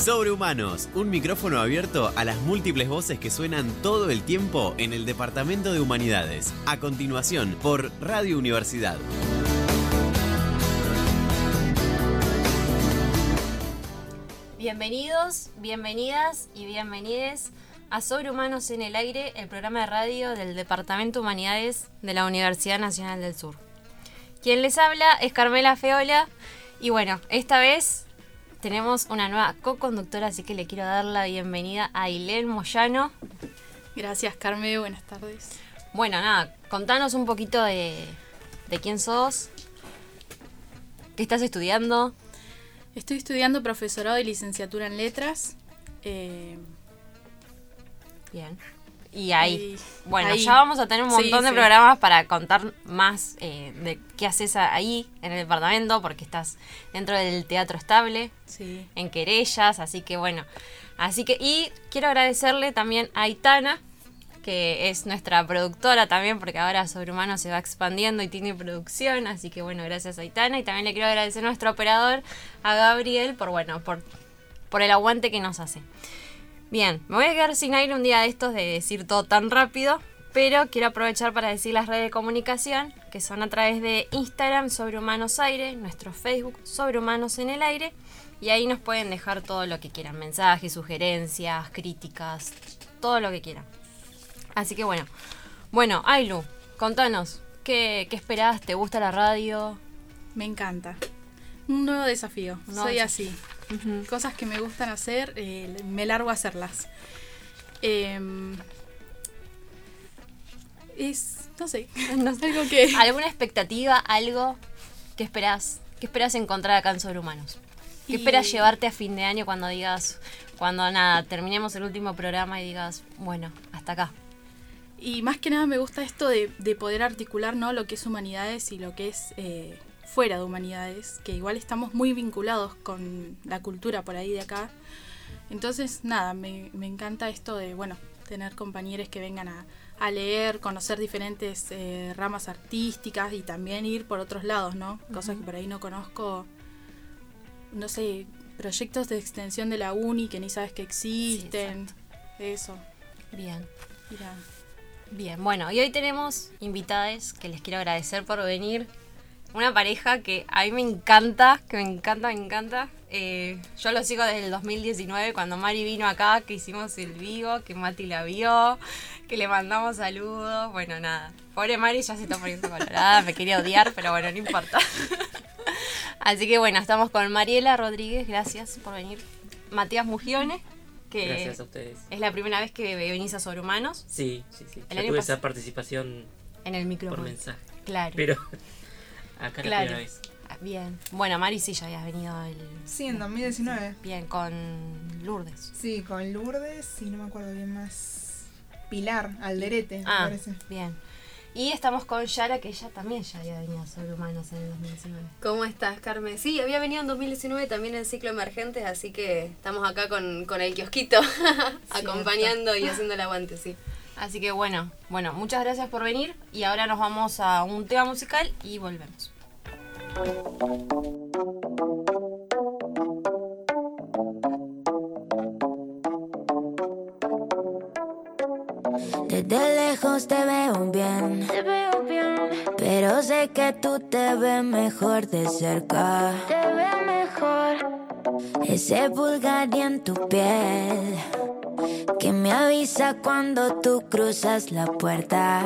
Sobrehumanos, un micrófono abierto a las múltiples voces que suenan todo el tiempo en el Departamento de Humanidades. A continuación, por Radio Universidad. Bienvenidos, bienvenidas y bienvenides a Sobrehumanos en el Aire, el programa de radio del Departamento de Humanidades de la Universidad Nacional del Sur. Quien les habla es Carmela Feola y bueno, esta vez tenemos una nueva co-conductora, así que le quiero dar la bienvenida a Ailén Moyano. Gracias, Carme, buenas tardes. Bueno, nada, contanos un poquito de, de quién sos, qué estás estudiando. Estoy estudiando profesorado y licenciatura en letras. Eh, Bien. Y ahí, Y bueno, ahí. ya vamos a tener un Sí, montón de sí. programas para contar más eh, de qué haces ahí en el departamento, porque estás dentro del teatro estable, sí. en querellas, así que bueno. Así que, y quiero agradecerle también a Aitana, que es nuestra productora también, porque ahora Sobrehumano se va expandiendo y tiene producción, así que bueno, gracias a Aitana. Y también le quiero agradecer a nuestro operador, a Gabriel, por bueno, por, por el aguante que nos hace. Bien, me voy a quedar sin aire un día de estos de decir todo tan rápido, pero quiero aprovechar para decir las redes de comunicación, que son a través de Instagram sobre Humanos Aire, nuestro Facebook sobre Humanos en el Aire, y ahí nos pueden dejar todo lo que quieran, mensajes, sugerencias, críticas, todo lo que quieran. Así que bueno, bueno, Ailu, contanos, ¿qué, qué esperás? ¿Te gusta la radio? Me encanta. Un nuevo desafío. Nuevo Soy Cosas que me gustan hacer, eh, me largo a hacerlas. Em, es, no sé, No sé. algo que... ¿Alguna expectativa, algo que esperás? ¿Qué esperás encontrar acá en Sobrehumanos? ¿Qué Y- esperas llevarte a fin de año cuando digas, cuando nada, terminemos el último programa y digas, bueno, hasta acá? Y más que nada me gusta esto de, de poder articular ¿no? lo que es humanidades y lo que es eh, fuera de humanidades, que igual estamos muy vinculados con la cultura por ahí de acá. Entonces, nada, me, me encanta esto de, bueno, tener compañeros que vengan a, a leer, conocer diferentes eh, ramas artísticas y también ir por otros lados, ¿no? Cosas que por ahí no conozco, no sé, proyectos de extensión de la uni que ni sabes que existen, eso. Bien. Mira. Bien, bueno, y hoy tenemos invitades que les quiero agradecer por venir. Una pareja que a mí me encanta, que me encanta, me encanta. Eh, yo lo sigo desde el 2019, cuando Mari vino acá, que hicimos el vivo, que Mati la vio, que le mandamos saludos. Bueno, nada. Pobre Mari ya se está poniendo colorada, me quería odiar, pero bueno, no importa. Así que bueno, estamos con Mariela Rodríguez, gracias por venir. Matías Mugione, que Gracias a ustedes. es la primera vez que venís a Sobrehumanos Sí, sí, sí. El Ya tuve esa participación en el por micrófono. mensaje. Claro. Pero acá Claro. la primera vez. Ah, Bien. Bueno, Mari sí ya habías venido el... Sí, en 2019. Bien, con Lourdes. Sí, con Lourdes y no me acuerdo bien más. Pilar, Alderete, me Ah, parece. bien. Y estamos con Yara, que ella también ya había venido a Sobre Humanos en el 2019. ¿Cómo estás, Carmen? Sí, había venido en 2019 también en ciclo emergentes, así que estamos acá con, con el kiosquito, acompañando y haciendo el aguante, sí. Así que bueno, bueno, muchas gracias por venir y ahora nos vamos a un tema musical y volvemos. Desde lejos te veo bien. Te veo bien. Pero sé que tú te ves mejor de cerca. Te veo mejor. Ese pulgar en tu piel. Que me avisa cuando tú cruzas la puerta.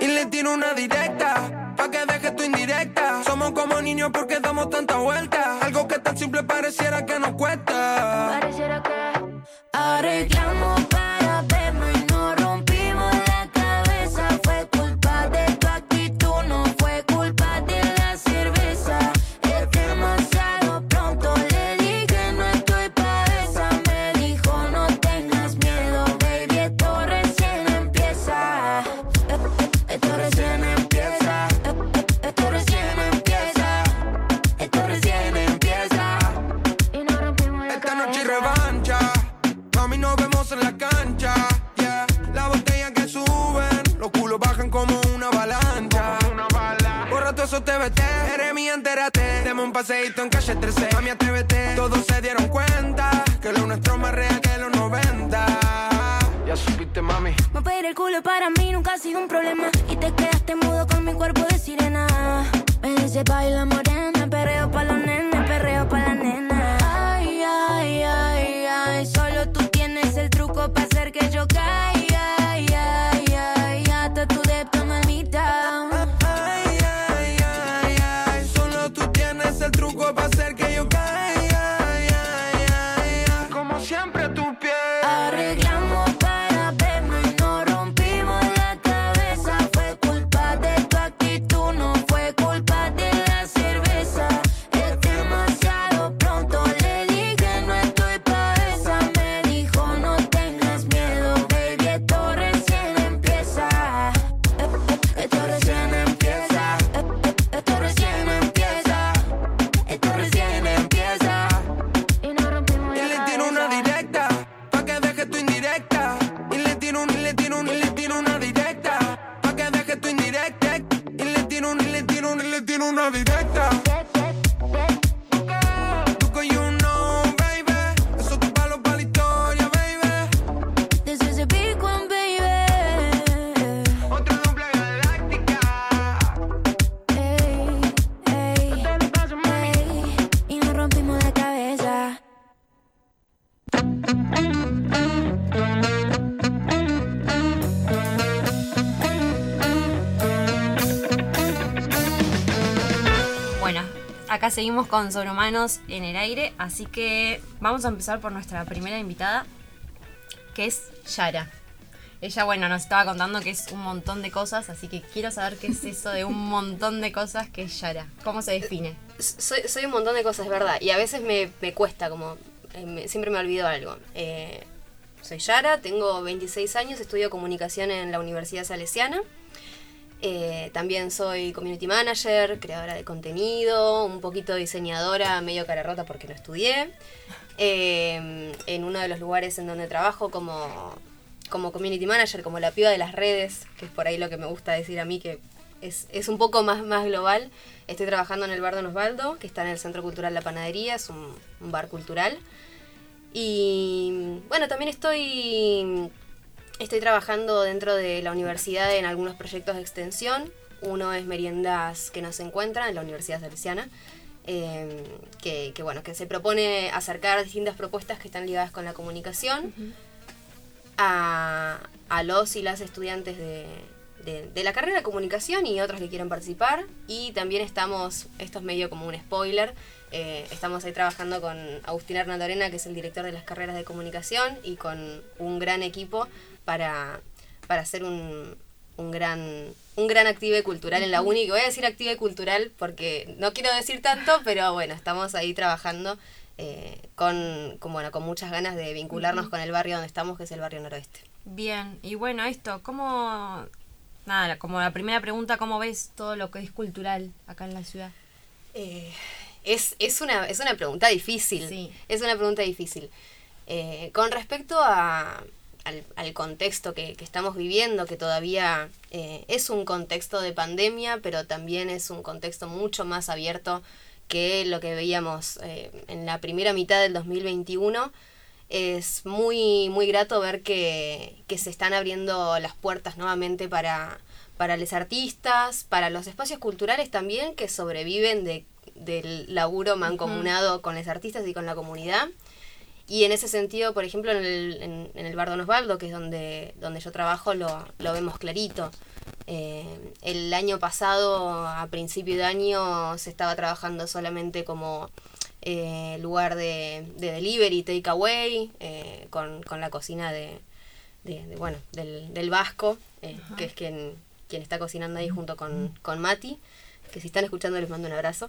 Y le tiro una directa, pa' que deje tu indirecta. Somos como niños porque damos tanta vuelta. Algo que tan simple pareciera que nos cuesta. paseíto en calle 13. Mami, atrévete. Todos se dieron cuenta que lo nuestro es más real que los 90. Ya supiste, mami. Me pedir el culo para mí nunca ha sido un problema. Y te quedaste mudo con mi cuerpo de sirena. Me dice baila morena, perreo pa' los nenes, perreo pa' la nena. Ay, ay, ay, ay. Solo tú tienes el truco para hacer que yo caiga. Seguimos con Sobrehumanos en el aire, así que vamos a empezar por nuestra primera invitada, que es Yara. Ella, bueno, nos estaba contando que es un montón de cosas, así que quiero saber qué es eso de un montón de cosas que es Yara. ¿Cómo se define? soy, soy un montón de cosas, es verdad. Y a veces me, me cuesta, como eh, me- siempre me olvido algo. Eh, soy Yara, tengo 26 años, estudio comunicación en la Universidad Salesiana. Eh, también soy community manager, creadora de contenido, un poquito diseñadora, medio cara rota porque no estudié. Eh, en uno de los lugares en donde trabajo como, como community manager, como la piba de las redes, que es por ahí lo que me gusta decir a mí, que es, es un poco más, más global. Estoy trabajando en el bar Don Osvaldo, que está en el Centro Cultural La Panadería, es un, un bar cultural. Y bueno, también estoy Estoy trabajando dentro de la universidad en algunos proyectos de extensión. Uno es Meriendas que nos encuentran en la Universidad Salesiana, eh, que, que, bueno, que se propone acercar distintas propuestas que están ligadas con la comunicación a, a los y las estudiantes de, de- de la carrera de comunicación y otros que quieran participar. Y también estamos, esto es medio como un spoiler, eh, estamos ahí trabajando con Agustín Hernando Arena, que es el director de las carreras de comunicación, y con un gran equipo para, para hacer un, un gran un gran active cultural en la uni, que voy a decir active cultural porque no quiero decir tanto, pero bueno, estamos ahí trabajando eh, con, con, bueno, con muchas ganas de vincularnos con el barrio donde estamos, que es el barrio noroeste. Bien, y bueno, esto, ¿cómo... Nada, como la primera pregunta, ¿cómo ves todo lo que es cultural acá en la ciudad? Eh, es, es, una, es una pregunta difícil. Sí. Es una pregunta difícil. Eh, con respecto a, al, al contexto que, que estamos viviendo, que todavía eh, es un contexto de pandemia, pero también es un contexto mucho más abierto que lo que veíamos eh, en la primera mitad del 2021. Es muy, muy grato ver que, que se están abriendo las puertas nuevamente para, para los artistas, para los espacios culturales también que sobreviven de, del laburo mancomunado con los artistas y con la comunidad. Y en ese sentido, por ejemplo, en el, en, en el Bar Don Osvaldo, que es donde, donde yo trabajo, lo, lo vemos clarito. Eh, el año pasado, a principio de año, se estaba trabajando solamente como eh, lugar de, de delivery, takeaway, eh, con, con la cocina de, de- de, bueno, del, del Vasco, eh, que es quien, quien está cocinando ahí junto con, con Mati, que si están escuchando les mando un abrazo.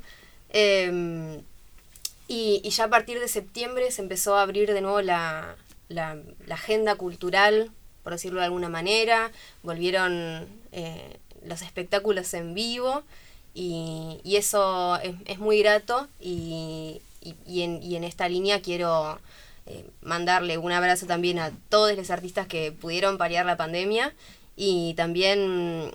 Y, y ya a partir de septiembre se empezó a abrir de nuevo la, la, agenda cultural, por decirlo de alguna manera. Volvieron eh, los espectáculos en vivo y, y eso es, muy grato y, y- y en, y en esta línea quiero eh, mandarle un abrazo también a todos los artistas que pudieron paliar la pandemia y también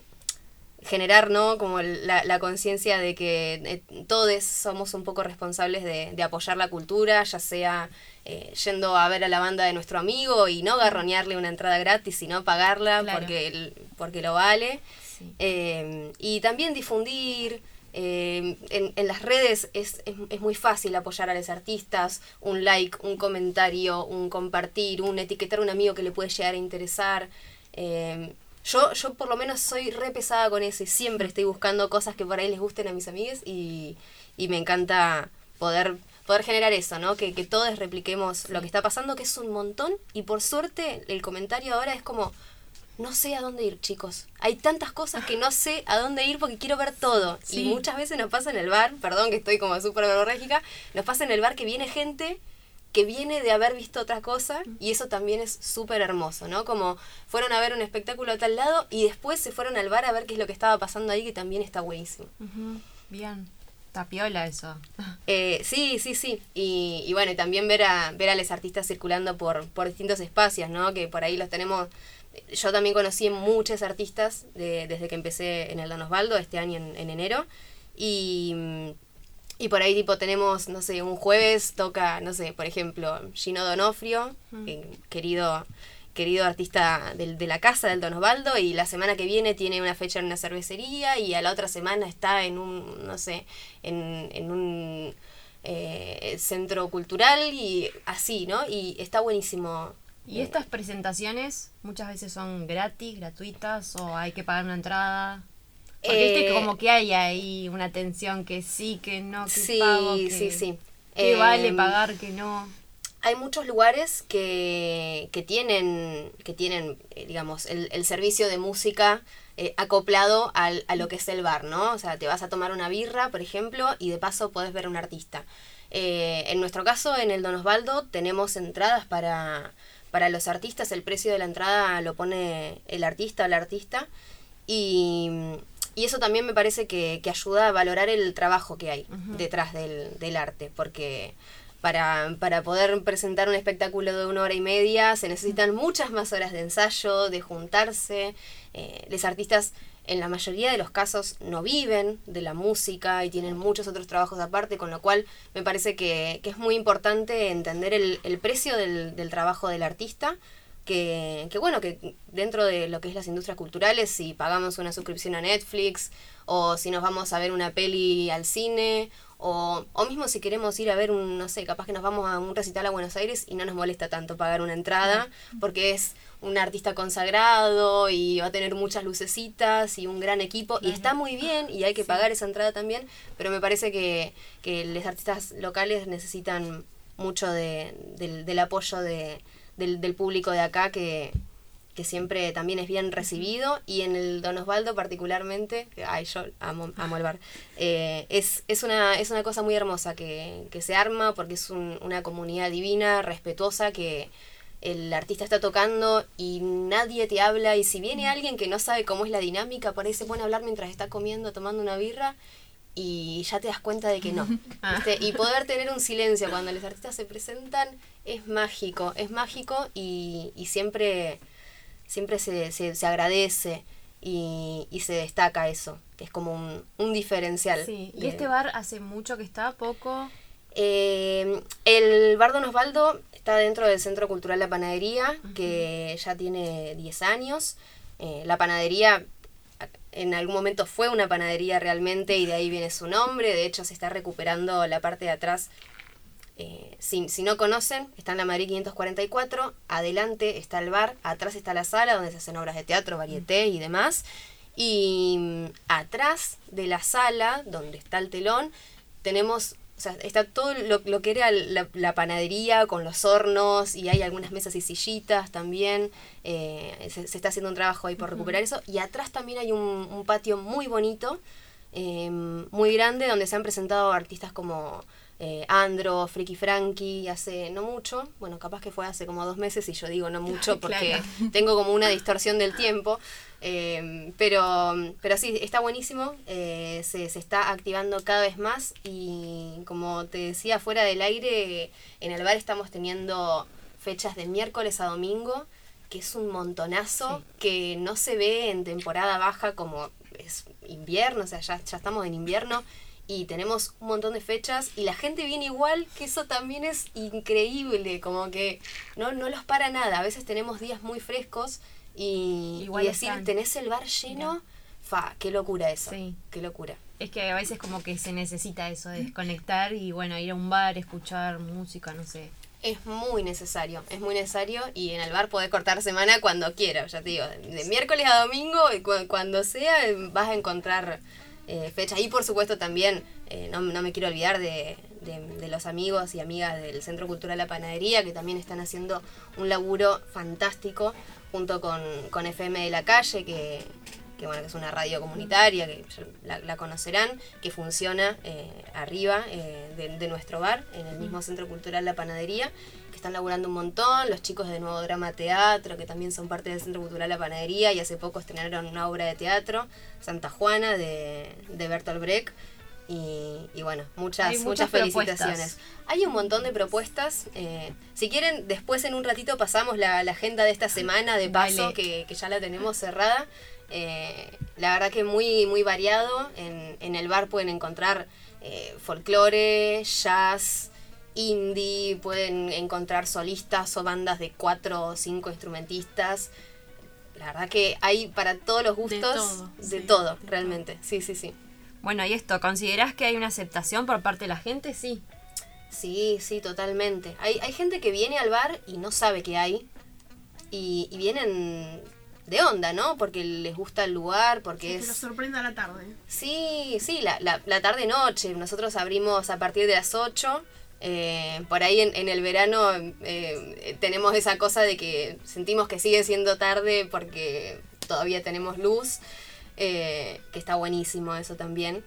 generar ¿no? como la, la conciencia de que eh, todos somos un poco responsables de, de apoyar la cultura, ya sea eh, yendo a ver a la banda de nuestro amigo y no garronearle una entrada gratis, sino pagarla Claro. porque, el- porque lo vale. Sí. Eh, y también difundir. eh, en, en las redes es, es, es muy fácil apoyar a los artistas, un like, un comentario, un compartir, un etiquetar a un amigo que le puede llegar a interesar. Eh, yo, yo por lo menos soy re pesada con eso y siempre estoy buscando cosas que por ahí les gusten a mis amigos y, y me encanta poder, poder generar eso, ¿no? Que, que todos repliquemos lo que está pasando, que es un montón y por suerte el comentario ahora es como, no sé a dónde ir, chicos. Hay tantas cosas que no sé a dónde ir porque quiero ver todo. Sí. Y muchas veces nos pasa en el bar, perdón que estoy como súper verborrágica, nos pasa en el bar que viene gente que viene de haber visto otra cosa y eso también es súper hermoso, ¿no? Como fueron a ver un espectáculo a tal lado y después se fueron al bar a ver qué es lo que estaba pasando ahí, que también está buenísimo. Ujú, Bien. Tapiola eso. Eh, sí, sí, sí. Y, y bueno, y también ver a, ver a los artistas circulando por, por distintos espacios, ¿no? Que por ahí los tenemos. Yo también conocí muchos artistas de- desde que empecé en el Don Osvaldo este año en, en enero. Y, y por ahí tipo tenemos, no sé, un jueves toca, no sé, por ejemplo, Gino Donofrio, eh, querido querido artista del- de, la casa del Don Osvaldo y la semana que viene tiene una fecha en una cervecería y a la otra semana está en un, no sé, en, en un eh, centro cultural y así, ¿no? Y está buenísimo. ¿Y estas presentaciones muchas veces son gratis, gratuitas o hay que pagar una entrada? Porque viste que Eh, como que hay ahí una tensión que sí, que no, que Sí, pago, que, sí, sí. que Eh, vale pagar, que no. hay muchos lugares que, que tienen, que tienen eh, digamos, el, el servicio de música eh, acoplado al, a lo que es el bar, ¿no? O sea, te vas a tomar una birra, por ejemplo, y de paso podés ver a un artista. Eh, en nuestro caso, en el Don Osvaldo, tenemos entradas para, para los artistas. El precio de la entrada lo pone el artista o la artista. Y, y eso también me parece que, que ayuda a valorar el trabajo que hay detrás del, del arte, porque para, para poder presentar un espectáculo de una hora y media se necesitan muchas más horas de ensayo, de juntarse. Eh, los artistas en la mayoría de los casos no viven de la música y tienen muchos otros trabajos aparte, con lo cual me parece que, que es muy importante entender el, el precio del, del trabajo del artista que, que bueno, que dentro de lo que es las industrias culturales, si pagamos una suscripción a Netflix, o si nos vamos a ver una peli al cine, o, o mismo si queremos ir a ver un, no sé, capaz que nos vamos a un recital a Buenos Aires y no nos molesta tanto pagar una entrada, porque es un artista consagrado y va a tener muchas lucecitas y un gran equipo, y está muy bien y hay que pagar esa entrada también, pero me parece que, que los artistas locales necesitan mucho de, del, del apoyo de, del, del público de acá que, que siempre también es bien recibido. Y en el Don Osvaldo particularmente, ay, yo amo, amo el bar, eh, es, es, una, es una cosa muy hermosa que, que se arma porque es un- una comunidad divina, respetuosa, que el artista está tocando y nadie te habla. Y si viene alguien que no sabe cómo es la dinámica, por ahí se pone a hablar mientras está comiendo, tomando una birra y ya te das cuenta de que no. ¿viste? Y poder tener un silencio cuando los artistas se presentan es mágico, es mágico y, y siempre, siempre se, se, se agradece y, y se destaca eso, que es como un, un diferencial. Sí. ¿Y de- este bar hace mucho que está? ¿Poco? eh, el Bar Don Osvaldo está dentro del Centro Cultural La Panadería, que ya tiene 10 años. Eh, la panadería en algún momento fue una panadería realmente y de ahí viene su nombre. De hecho, se está recuperando la parte de atrás. Eh, si, si no conocen, está en la Madrid 544. Adelante está el bar, atrás está la sala donde se hacen obras de teatro, varieté y demás. Y mm, atrás de la sala, donde está el telón, tenemos, o sea, está todo lo, lo que era la, la panadería con los hornos y hay algunas mesas y sillitas también. eh, se, se está haciendo un trabajo ahí por recuperar eso. Y atrás también hay un, un patio muy bonito, eh, muy grande, donde se han presentado artistas como eh, Andro, Friki Frankie, hace no mucho, bueno, capaz que fue hace como dos meses y yo digo no mucho porque Claro. tengo como una distorsión del tiempo. Eh, pero, pero sí, está buenísimo, eh, se, se está activando cada vez más y como te decía fuera del aire, en el bar estamos teniendo fechas de miércoles a domingo, que es un montonazo, que no se ve en temporada baja como es invierno, o sea, ya, ya estamos en invierno y tenemos un montón de fechas y la gente viene igual, que eso también es increíble, como que no, no los para nada. A veces tenemos días muy frescos y, Igual y decir, están. tenés el bar lleno, fa, qué locura eso, Sí. qué locura. Es que a veces como que se necesita eso de desconectar y bueno, ir a un bar, escuchar música, no sé. Es muy necesario, es muy necesario y en el bar podés cortar semana cuando quieras, ya te digo, de miércoles a domingo, cuando sea, vas a encontrar eh, fechas. Y por supuesto también, eh, no, no me quiero olvidar de, de- de los amigos y amigas del Centro Cultural La Panadería, que también están haciendo un laburo fantástico junto con, con FM de la Calle, que, que, bueno, que es una radio comunitaria, que la, la conocerán, que funciona eh, arriba eh, de, de nuestro bar, en el mismo Centro Cultural La Panadería, que están laburando un montón, los chicos de Nuevo Drama Teatro, que también son parte del Centro Cultural La Panadería, y hace poco estrenaron una obra de teatro, Santa Juana, de, de Bertolt Brecht, y, y bueno, muchas, muchas, propuestas. felicitaciones. Hay un montón de propuestas. eh, si quieren, después en un ratito pasamos la, la agenda de esta semana de paso, que, que ya la tenemos cerrada. Eh, la verdad que muy, muy variado. En, en el bar pueden encontrar eh, folclore, jazz, indie, pueden encontrar solistas o bandas de cuatro o cinco instrumentistas. La verdad que hay para todos los gustos, todo, de sí, todo, de realmente. Sí, sí, sí. Bueno, y esto, ¿considerás que hay una aceptación por parte de la gente? Sí. Sí, sí, totalmente. Hay, hay gente que viene al bar y no sabe qué hay. Y, y vienen de onda, ¿no? Porque les gusta el lugar, porque Que los es... sorprenda la tarde. Sí, sí, la, la, la tarde-noche. Nosotros abrimos a partir de las 8. Eh, por ahí en, el verano eh, tenemos esa cosa de que sentimos que sigue siendo tarde porque todavía tenemos luz, eh, que está buenísimo eso también.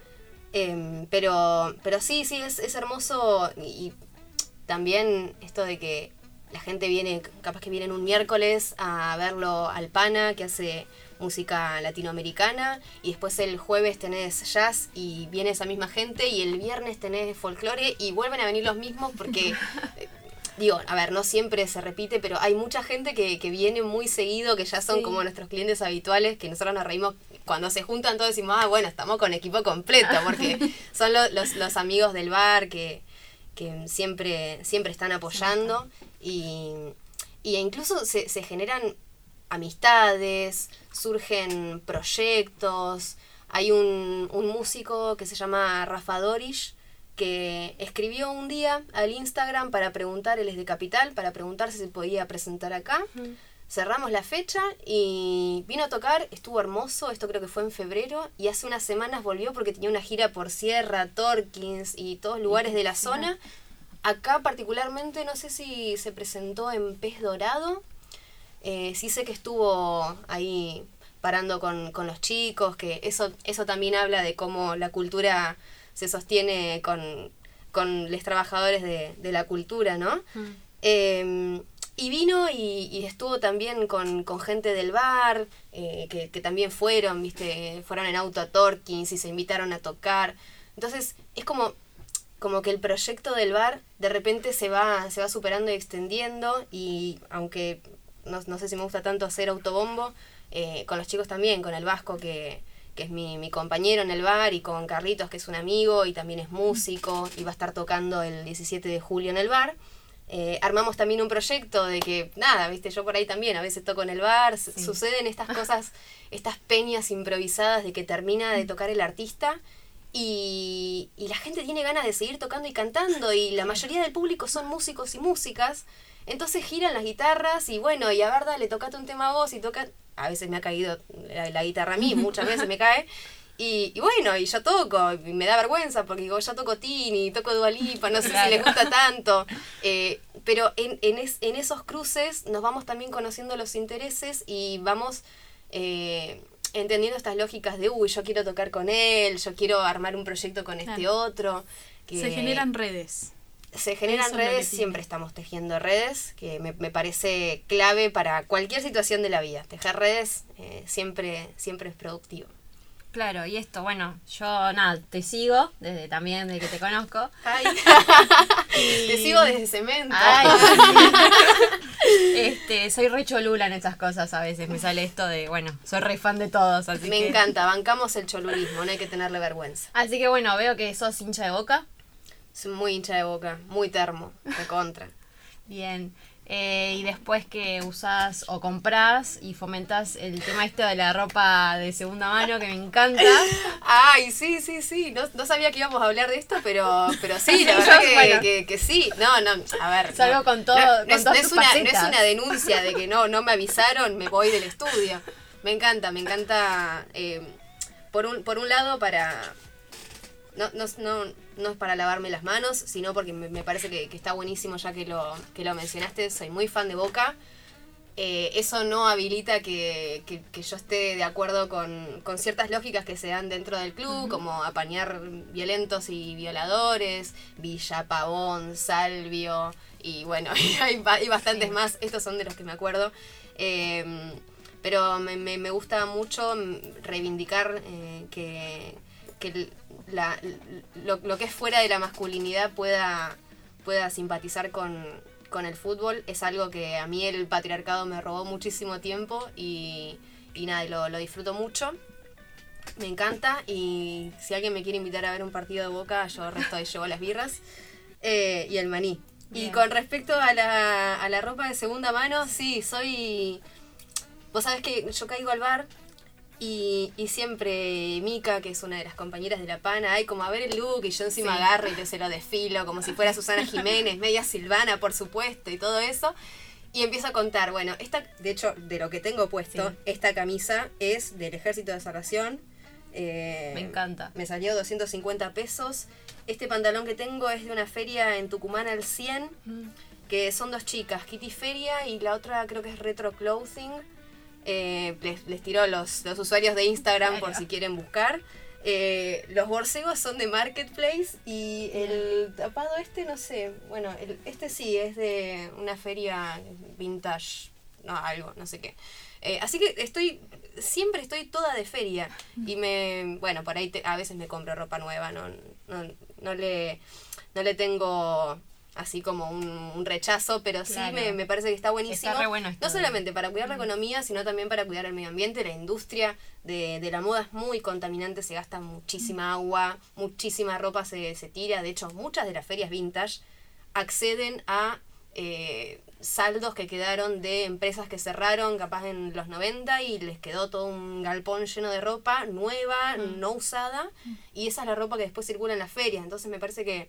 Em, pero, pero sí, sí, es, es hermoso y, y también esto de que la gente viene, capaz que vienen un miércoles a verlo al Pana, que hace música latinoamericana, y después el jueves tenés jazz y viene esa misma gente, y el viernes tenés folclore y vuelven a venir los mismos porque... eh, Digo, a ver, no siempre se repite, pero hay mucha gente que, que viene muy seguido, que ya son Sí. como nuestros clientes habituales, que nosotros nos reímos cuando se juntan todos decimos, ah, bueno, estamos con equipo completo, porque son lo- los, los amigos del bar que, que siempre, siempre están apoyando y, y incluso se, se generan amistades, surgen proyectos. Hay un, un músico que se llama Rafa Dorish que escribió un día al Instagram para preguntar, él es de Capital, para preguntar si se podía presentar acá. Cerramos la fecha y vino a tocar, estuvo hermoso, esto creo que fue en febrero, y hace unas semanas volvió porque tenía una gira por Sierra, Torkins y todos lugares de la zona. Acá particularmente no sé si se presentó en Pez Dorado, eh, sí sé que estuvo ahí parando con, con los chicos, que eso, eso también habla de cómo la cultura se sostiene con, con los trabajadores de, de la cultura, ¿no? Eh, y vino y, y estuvo también con, con gente del bar, eh, que, que también fueron, viste, fueron en auto a Torkins y se invitaron a tocar. Entonces, es como, como que el proyecto del bar de repente se va, se va superando y extendiendo. Y aunque no, no sé si me gusta tanto hacer autobombo, eh, con los chicos también, con el Vasco que, que es mi, mi compañero en el bar, y con Carlitos, que es un amigo y también es músico, y va a estar tocando el 17 de julio en el bar. Eh, armamos también un proyecto de que, nada, viste, yo por ahí también a veces toco en el bar, su- suceden estas cosas, estas peñas improvisadas de que termina de tocar el artista y, y la gente tiene ganas de seguir tocando y cantando y la mayoría del público son músicos y músicas, entonces giran las guitarras y bueno, y a ver, dale, tocate un tema a vos y toca, a veces me ha caído la, la guitarra a mí, muchas veces me cae. Y, y bueno, y yo toco, y me da vergüenza porque digo, yo toco Tini, toco Dualipa, no sé si les gusta tanto. Eh, pero en, en, es- en esos cruces nos vamos también conociendo los intereses y vamos eh, entendiendo estas lógicas de, uy, yo quiero tocar con él, yo quiero armar un proyecto con este otro. que- Se generan redes. Se generan Eso redes, siempre estamos tejiendo redes, que me, me parece clave para cualquier situación de la vida. Tejer redes eh, siempre, siempre es productivo. Claro, y esto, bueno, yo nada, te sigo desde también de que te conozco. Ay. Te sigo desde cemento. Ay, Este, soy re cholula en esas cosas a veces. Me sale esto de, bueno, soy re fan de todos. Así Me que- encanta, bancamos el cholurismo, no hay que tenerle vergüenza. Así que bueno, veo que sos hincha de boca. Soy muy hincha de boca, muy termo, de contra. Bien. Eh, y después que usás o comprás y fomentás el tema este de la ropa de segunda mano que me encanta. Ay, sí, sí, sí. No, no sabía que íbamos a hablar de esto, pero, pero sí, la verdad que, bueno. que- que sí. No, no, a ver. Salgo no. con todo- No, con es, todas no es tus una, no es una denuncia de que no, no me avisaron, me voy del estudio. Me encanta, me encanta. eh, por, un, por un lado, para. No, no, no, no es para lavarme las manos, sino porque me, me parece que, que está buenísimo ya que lo, que lo mencionaste. Soy muy fan de Boca. Eh, eso no habilita que, que- que yo esté de acuerdo con, con ciertas lógicas que se dan dentro del club, como apañar violentos y violadores, Villa Pavón, Salvio, y bueno, y hay, hay bastantes Sí. más, estos son de los que me acuerdo. Eh, pero me, me- me gusta mucho reivindicar eh, que, que la- lo, lo que es fuera de la masculinidad pueda, pueda simpatizar con, con el fútbol. Es algo que a mí el patriarcado me robó muchísimo tiempo y, y nada, lo, lo disfruto mucho. Me encanta y si alguien me quiere invitar a ver un partido de boca, yo resto de llevo las birras eh, y el maní. Y con respecto a la, a la ropa de segunda mano, sí, soy... Vos sabés que yo caigo al bar y, y siempre Mika, que es una de las compañeras de La Pana, hay como a ver el look y yo encima Sí. agarro y te se lo desfilo como si fuera Susana Jiménez, media Silvana, por supuesto, y todo eso. Y empiezo a contar, bueno, esta, de hecho, de lo que tengo puesto, Sí. esta camisa es del Ejército de Salvación. eh, Me encanta. Me salió 250 pesos. Este pantalón que tengo es de una feria en Tucumán al 100 que son dos chicas, Kitty Feria y la otra creo que es Retro Clothing. Eh, les, les tiro los, los usuarios de Instagram por si quieren buscar. Eh, los borcegos son de Marketplace y el tapado este, no sé, bueno, el- este sí es de una feria vintage, no, algo, no sé qué. Eh, así que estoy, siempre estoy toda de feria y me, bueno, por ahí te- a veces me compro ropa nueva, no, no, no le, no le tengo así como un, un rechazo, pero sí me, me parece que está buenísimo. Está re bueno esto no solamente para cuidar la economía, sino también para cuidar el medio ambiente. La industria de, de la moda es muy contaminante, se gasta muchísima agua, muchísima ropa se, se tira. De hecho, muchas de las ferias vintage acceden a eh, saldos que quedaron de empresas que cerraron capaz en los 90 y les quedó todo un galpón lleno de ropa nueva, no usada, y esa es la ropa que después circula en las ferias. Entonces me parece que,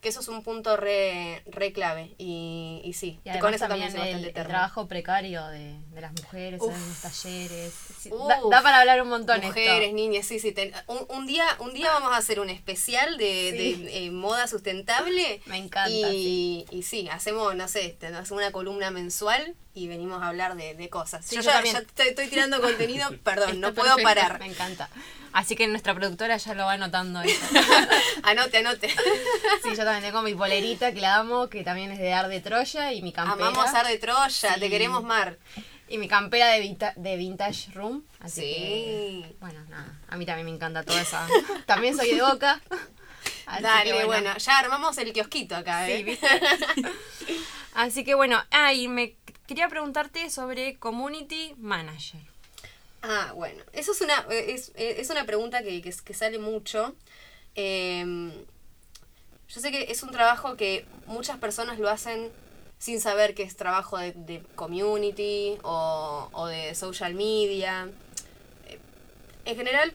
que eso es un punto re, re clave. Y, y sí, Y con eso también también el, bastante el trabajo precario de, de las mujeres en Uf. los talleres. Sí, Uf. da, da para hablar un montón Mujeres, esto. niñas, sí, sí. ten- un, un día, un día vamos a hacer un especial de, Sí. de, eh, moda sustentable. Me encanta, Y y sí, hacemos, no sé, te- hacemos una columna mensual y venimos a hablar de, de cosas. Sí, yo ya, también. ya estoy, estoy tirando contenido, perdón, Está no puedo perfecto, parar. Me encanta. Así que nuestra productora ya lo va anotando. eso. Anote, anote. sí, yo también tengo mi polerita que la amo, que también es de Ar de Troya y mi campera. Amamos Ar de Troya, Sí. te queremos mar. Y mi campera de, Vita- de Vintage Room. Así Sí. que, bueno, nada. A mí también me encanta toda esa. También soy de boca. Así Dale, bueno. ya armamos el kiosquito acá, Sí, ¿eh? ¿viste? Así que bueno, ah, y me quería preguntarte sobre Community Manager. Ah, bueno, eso es una, es, es una pregunta que, que, sale mucho. Eh, yo sé que es un trabajo que muchas personas lo hacen sin saber que es trabajo de, de community o, o de social media. Eh, En general,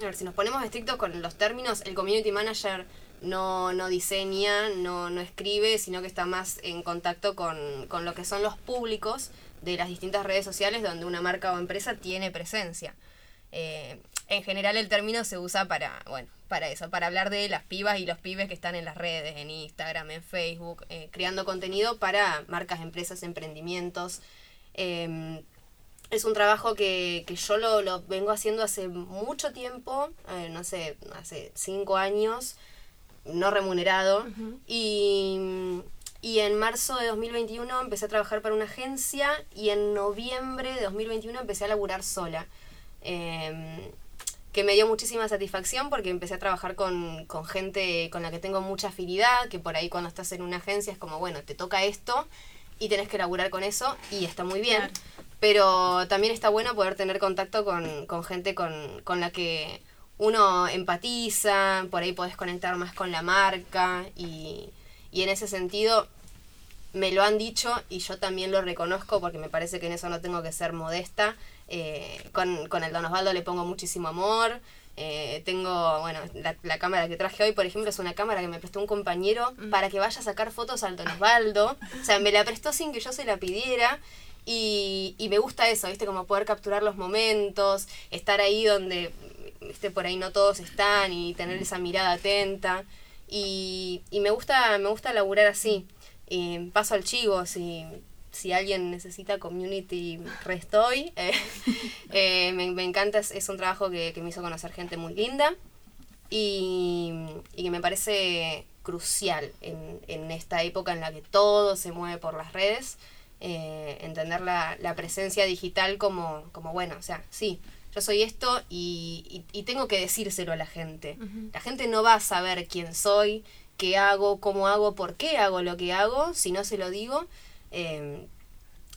a ver, si nos ponemos estrictos con los términos, el community manager no, no diseña, no, no escribe, sino que está más en contacto con, con lo que son los públicos de las distintas redes sociales donde una marca o empresa tiene presencia. Eh, en general el término se usa para, bueno, para eso, para hablar de las pibas y los pibes que están en las redes, en Instagram, en Facebook, eh, creando contenido para marcas, empresas, emprendimientos. Eh, es un trabajo que, que yo lo, lo vengo haciendo hace mucho tiempo, eh, no sé, hace cinco años, no remunerado. y, y en marzo de 2021 empecé a trabajar para una agencia y en noviembre de 2021 empecé a laburar sola. Eh, que me dio muchísima satisfacción porque empecé a trabajar con, con gente con la que tengo mucha afinidad, que por ahí cuando estás en una agencia es como, bueno, te toca esto y tenés que laburar con eso y está muy bien. Claro. Pero también está bueno poder tener contacto con, con gente con, con la que uno empatiza, por ahí podés conectar más con la marca y, y en ese sentido me lo han dicho y yo también lo reconozco porque me parece que en eso no tengo que ser modesta. Eh, con, con el Don Osvaldo le pongo muchísimo amor. Eh, tengo, bueno, la, la cámara que traje hoy, por ejemplo, es una cámara que me prestó un compañero para que vaya a sacar fotos al Don Osvaldo. O sea, me la prestó sin que yo se la pidiera. Y, y me gusta eso, ¿viste? Como poder capturar los momentos, estar ahí donde, ¿viste? Por ahí no todos están y tener esa mirada atenta. Y, y me gusta, me gusta laburar así. Y paso al chivo, si, si alguien necesita community, restoy. Eh, eh, me, encanta, es, es un trabajo que, que me hizo conocer gente muy linda y, y que me parece crucial en, en esta época en la que todo se mueve por las redes. eh, entender la, la presencia digital como, como, bueno, o sea, sí, yo soy esto y, y- y tengo que decírselo a la gente. La gente no va a saber quién soy, qué hago, cómo hago, por qué hago lo que hago, si no se lo digo. Eh,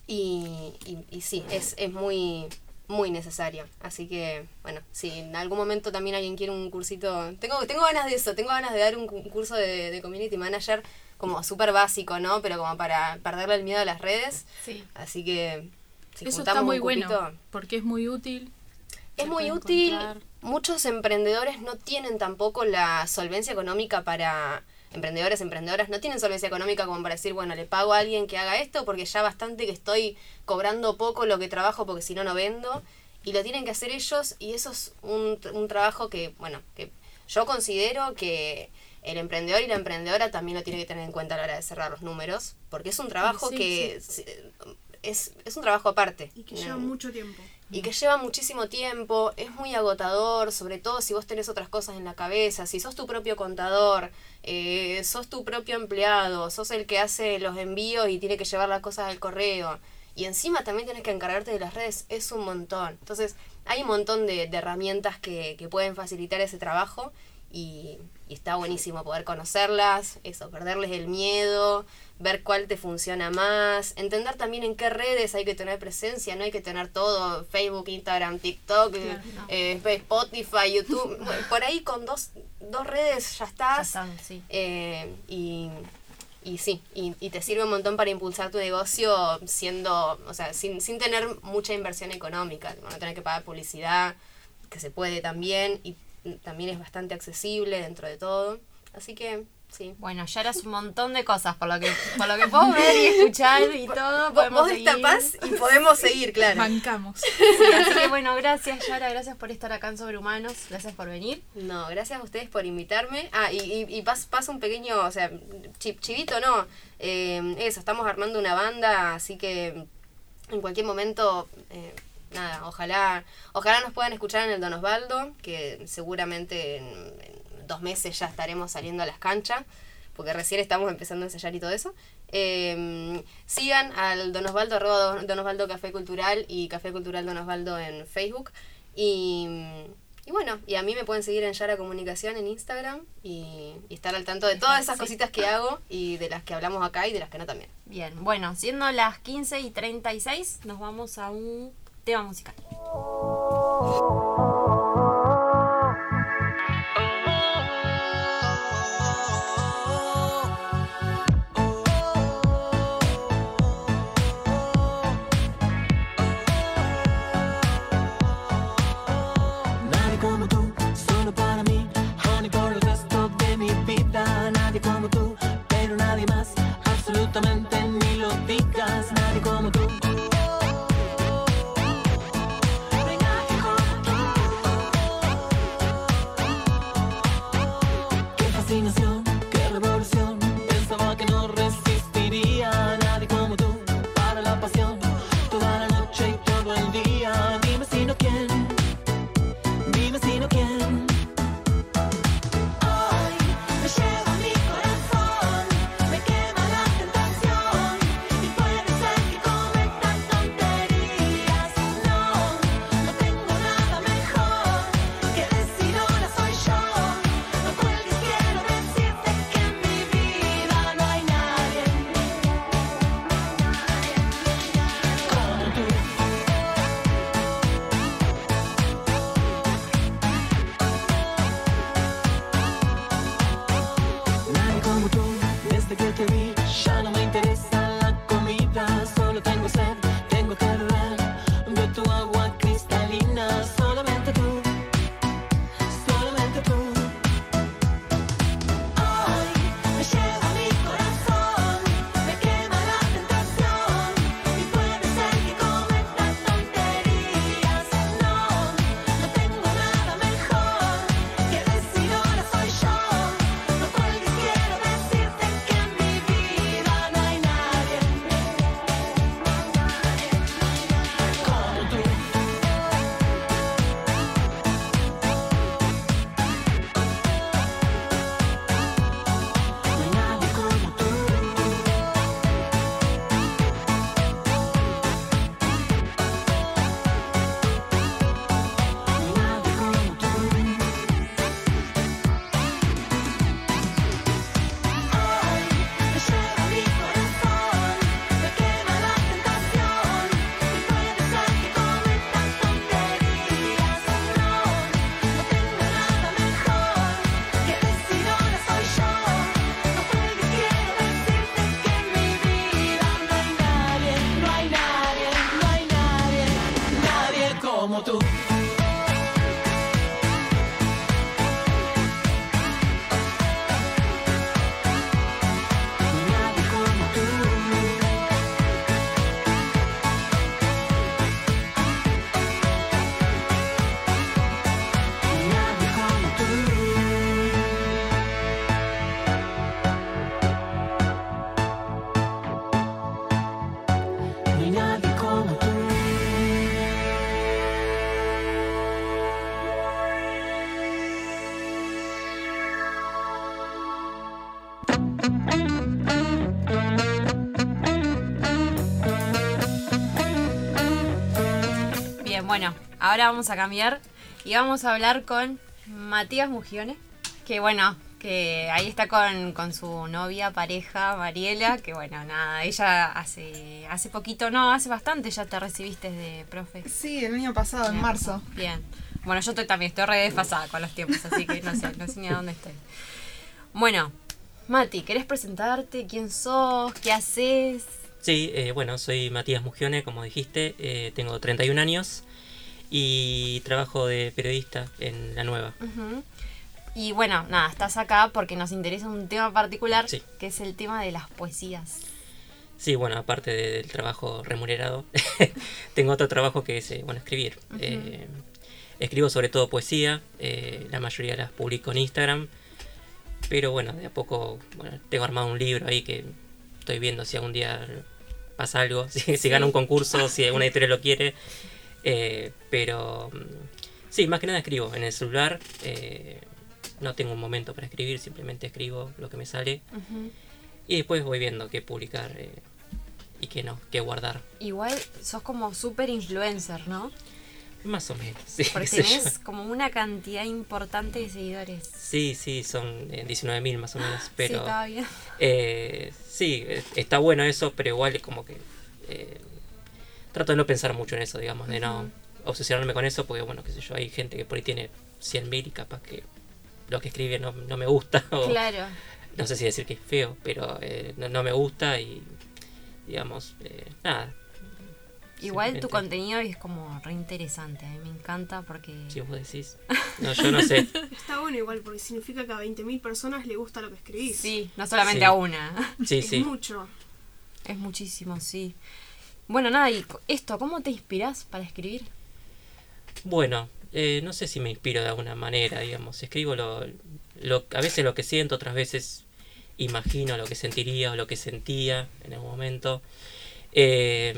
y, y, y sí, es, es muy, muy necesario. Así que, bueno, si en algún momento también alguien quiere un cursito, tengo, tengo ganas de eso, tengo ganas de dar un, cu- un curso de, de Community Manager como súper básico, ¿no? Pero como para perderle el miedo a las redes. Sí. Así que, si Eso está muy un bueno, porque es muy útil. Es muy útil. encontrar. Muchos emprendedores no tienen tampoco la solvencia económica para. Emprendedores, emprendedoras no tienen solvencia económica como para decir, bueno, le pago a alguien que haga esto porque ya bastante que estoy cobrando poco lo que trabajo porque si no, no vendo. Y lo tienen que hacer ellos y eso es un, un trabajo que, bueno, que yo considero que el emprendedor y la emprendedora también lo tiene que tener en cuenta a la hora de cerrar los números porque es un trabajo Sí, que Es, es un trabajo aparte. Y que lleva mucho tiempo. y que lleva muchísimo tiempo, es muy agotador, sobre todo si vos tenés otras cosas en la cabeza, si sos tu propio contador, eh, sos tu propio empleado, sos el que hace los envíos y tiene que llevar las cosas al correo, y encima también tenés que encargarte de las redes, es un montón. Entonces, hay un montón de, de herramientas que, que pueden facilitar ese trabajo y, y está buenísimo poder conocerlas, eso, perderles el miedo, ver cuál te funciona más, entender también en qué redes hay que tener presencia, no hay que tener todo, Facebook, Instagram, TikTok, Claro, eh, Spotify, YouTube, por ahí con dos, dos redes ya Ya estás. están, sí. Eh, y, y sí, y, y te sirve un montón para impulsar tu negocio siendo, o sea, sin, sin tener mucha inversión económica, no tener que pagar publicidad, que se puede también, y también es bastante accesible dentro de todo. Así que, sí. Bueno, ya eras un montón de cosas, por lo que, por lo que puedo ver y escuchar y todo. Vos, podemos vos seguir. destapás y podemos seguir, claro. Bancamos. Sí, así que bueno, gracias Yara, gracias por estar acá en Sobrehumanos, gracias por venir. No, gracias a ustedes por invitarme. Ah, y, y, y pas- pasa un pequeño, o sea, chi- chivito no. Eh, eso, estamos armando una banda, así que en cualquier momento, eh, nada, ojalá, ojalá nos puedan escuchar en el Don Osvaldo, que seguramente en, en dos meses ya estaremos saliendo a las canchas, porque recién estamos empezando a ensayar y todo eso. Eh, sigan al Don Osvaldo, arroba Don- Osvaldo Café Cultural y Café Cultural Don Osvaldo en Facebook. Y, y bueno, y a mí me pueden seguir en Yara Comunicación en Instagram y, y estar al tanto de todas esas cositas que hago y de las que hablamos acá y de las que no también. Bien, bueno, siendo las 15 y 36, nos vamos a un tema musical. Bueno, ahora vamos a cambiar y vamos a hablar con Matías Mugione, que bueno, que ahí está con, con su novia, pareja, Mariela, que bueno, nada, ella hace, hace poquito, no, hace bastante ya te recibiste de profe. Sí, el año pasado, en marzo. Bien. Bueno, yo estoy, también estoy re desfasada con los tiempos, así que no sé, no sé ni a dónde estoy. Bueno, Mati, ¿querés presentarte? ¿Quién sos? ¿Qué haces? Sí, eh, bueno, soy Matías Mugione, como dijiste, eh, tengo 31 años y trabajo de periodista en La Nueva. Y bueno, nada, estás acá porque nos interesa un tema particular, Sí. que es el tema de las poesías. Sí, bueno, aparte de- del trabajo remunerado, tengo otro trabajo que es, eh, bueno, escribir. Eh, escribo sobre todo poesía, eh, la mayoría las publico en Instagram, pero bueno, de a poco, bueno, tengo armado un libro ahí que estoy viendo si algún día pasa algo, si, si gano un concurso, si alguna editorial lo quiere, eh, pero mm, sí, más que nada escribo en el celular, eh, no tengo un momento para escribir, simplemente escribo lo que me sale. Y después voy viendo qué publicar eh, y qué no, qué guardar. Igual sos como súper influencer, ¿no? Más o menos. Sí, Porque tenés como una cantidad importante de seguidores. sí, sí, son eh, 19.000 más o menos. sí, Pero estaba bien. eh, sí, está bueno eso, pero igual es como que eh, trato de no pensar mucho en eso, digamos, de no obsesionarme con eso, porque bueno, qué sé yo, hay gente que por ahí tiene 100.000 y capaz que lo que escribe no, no me gusta. O, Claro. No sé si decir que es feo, pero eh, no, no me gusta y digamos, eh, nada. Igual tu contenido es como re interesante. A mí me encanta porque. Si vos decís. No, yo no sé. Está bueno igual, porque significa que a 20.000 personas le gusta lo que escribís. Sí, no solamente Sí. a una. Sí, es sí. mucho. Es muchísimo, sí. Bueno, nada, y esto, ¿cómo te inspirás para escribir? Bueno, eh, no sé si me inspiro de alguna manera, digamos. Escribo lo, lo, a veces lo que siento, otras veces imagino lo que sentiría o lo que sentía en algún momento. Eh,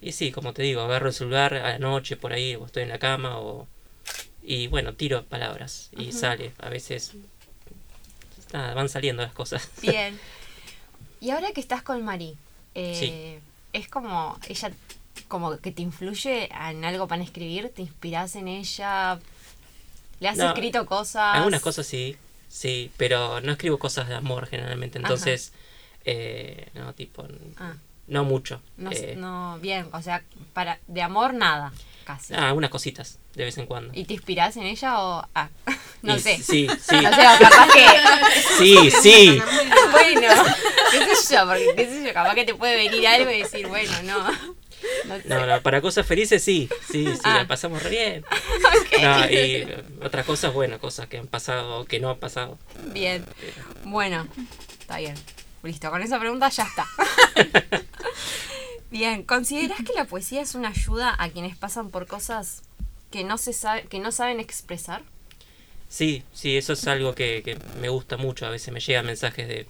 y sí, como te digo, agarro el celular a la noche por ahí, o estoy en la cama, o, y bueno, tiro palabras y sale. A veces nada, van saliendo las cosas. Bien. y ahora que estás con Mari, eh, es como, ella, como que te influye en algo para escribir, te inspirás en ella, le has No, escrito cosas. Algunas cosas sí, sí, pero no escribo cosas de amor generalmente, entonces, eh, no, tipo, Ah, no mucho. no, eh, no, bien, o sea, para de amor nada, casi. ah, algunas cositas, de vez en cuando. ¿Y te inspirás en ella o...? Ah, no Y sé. Sí, sí, No sé, o capaz que... sí, sí. bueno, qué sé yo, porque qué sé yo, capaz que te puede venir algo y decir, bueno, no. No sé. No, no, para cosas felices sí, sí, sí, Ah. la pasamos re bien. Ok. No, y otras cosas, bueno, cosas que han pasado o que no han pasado. Bien. Bueno, está bien. Listo, con esa pregunta ya está. Bien, ¿considerás que la poesía es una ayuda a quienes pasan por cosas que no se sabe, que no saben expresar? Sí, sí, eso es algo que, que me gusta mucho. A veces me llegan mensajes de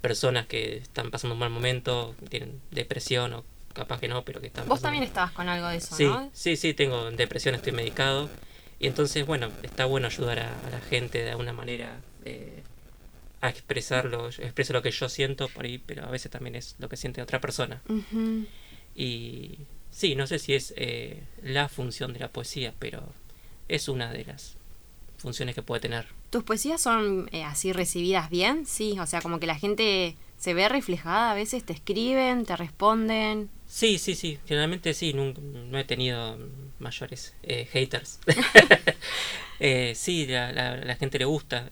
personas que están pasando un mal momento, tienen depresión o capaz que no, pero que están Vos pasando- también estabas con algo de eso, Sí, ¿no? sí, sí, tengo depresión, estoy medicado. Y entonces, bueno, está bueno ayudar a, a la gente de alguna manera eh, a expresarlo. Yo expreso lo que yo siento por ahí, pero a veces también es lo que siente otra persona. Y sí, no sé si es eh, la función de la poesía, pero es una de las funciones que puede tener. ¿Tus poesías son eh, así recibidas bien? Sí, o sea, como que la gente se ve reflejada, a veces te escriben, te responden. Sí, sí, sí, generalmente sí, nun- no, he tenido mayores eh, haters. Eh, sí, la, la, la gente le gusta,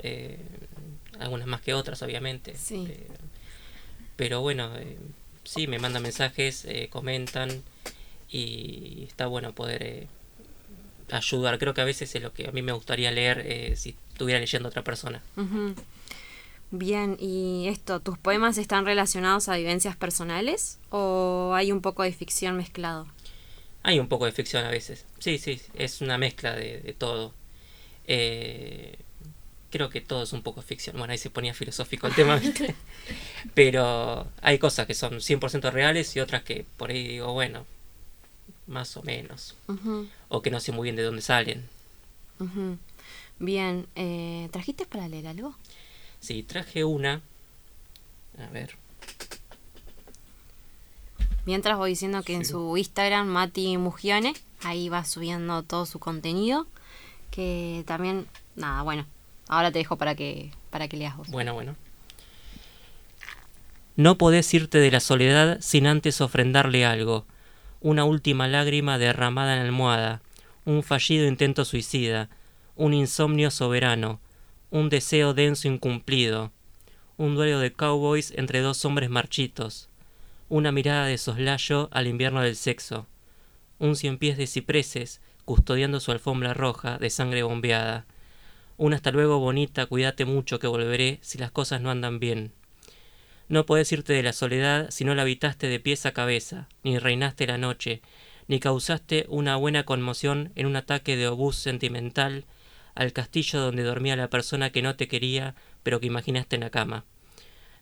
algunas más que otras, obviamente. Sí. Eh, pero bueno, eh, sí, me mandan mensajes, eh, comentan y está bueno poder eh, ayudar. Creo que a veces es lo que a mí me gustaría leer si estuviera leyendo a otra persona. Bien, y esto, ¿tus poemas están relacionados a vivencias personales o hay un poco de ficción mezclado? Hay un poco de ficción a veces. Sí, sí, es una mezcla de, de todo. Eh, creo que todo es un poco ficción. Bueno, ahí se ponía filosófico el tema, ¿viste? Pero hay cosas que son 100% reales y otras que por ahí digo, bueno, más o menos. O que no sé muy bien de dónde salen. Bien, eh, ¿trajiste para leer algo? Sí, traje una. A ver. Mientras voy diciendo que en su Instagram, Mati Mugione, ahí va subiendo todo su contenido. Que también, nada, bueno, ahora te dejo para que, para que leas vos. Bueno, bueno. No podés irte de la soledad sin antes ofrendarle algo. Una última lágrima derramada en la almohada, un fallido intento suicida, un insomnio soberano, un deseo denso incumplido, un duelo de cowboys entre dos hombres marchitos, una mirada de soslayo al invierno del sexo, un cien pies de cipreses custodiando su alfombra roja de sangre bombeada, un hasta luego bonita, cuídate mucho que volveré si las cosas no andan bien. No podés irte de la soledad si no la habitaste de pies a cabeza, ni reinaste la noche, ni causaste una buena conmoción en un ataque de obús sentimental al castillo donde dormía la persona que no te quería, pero que imaginaste en la cama.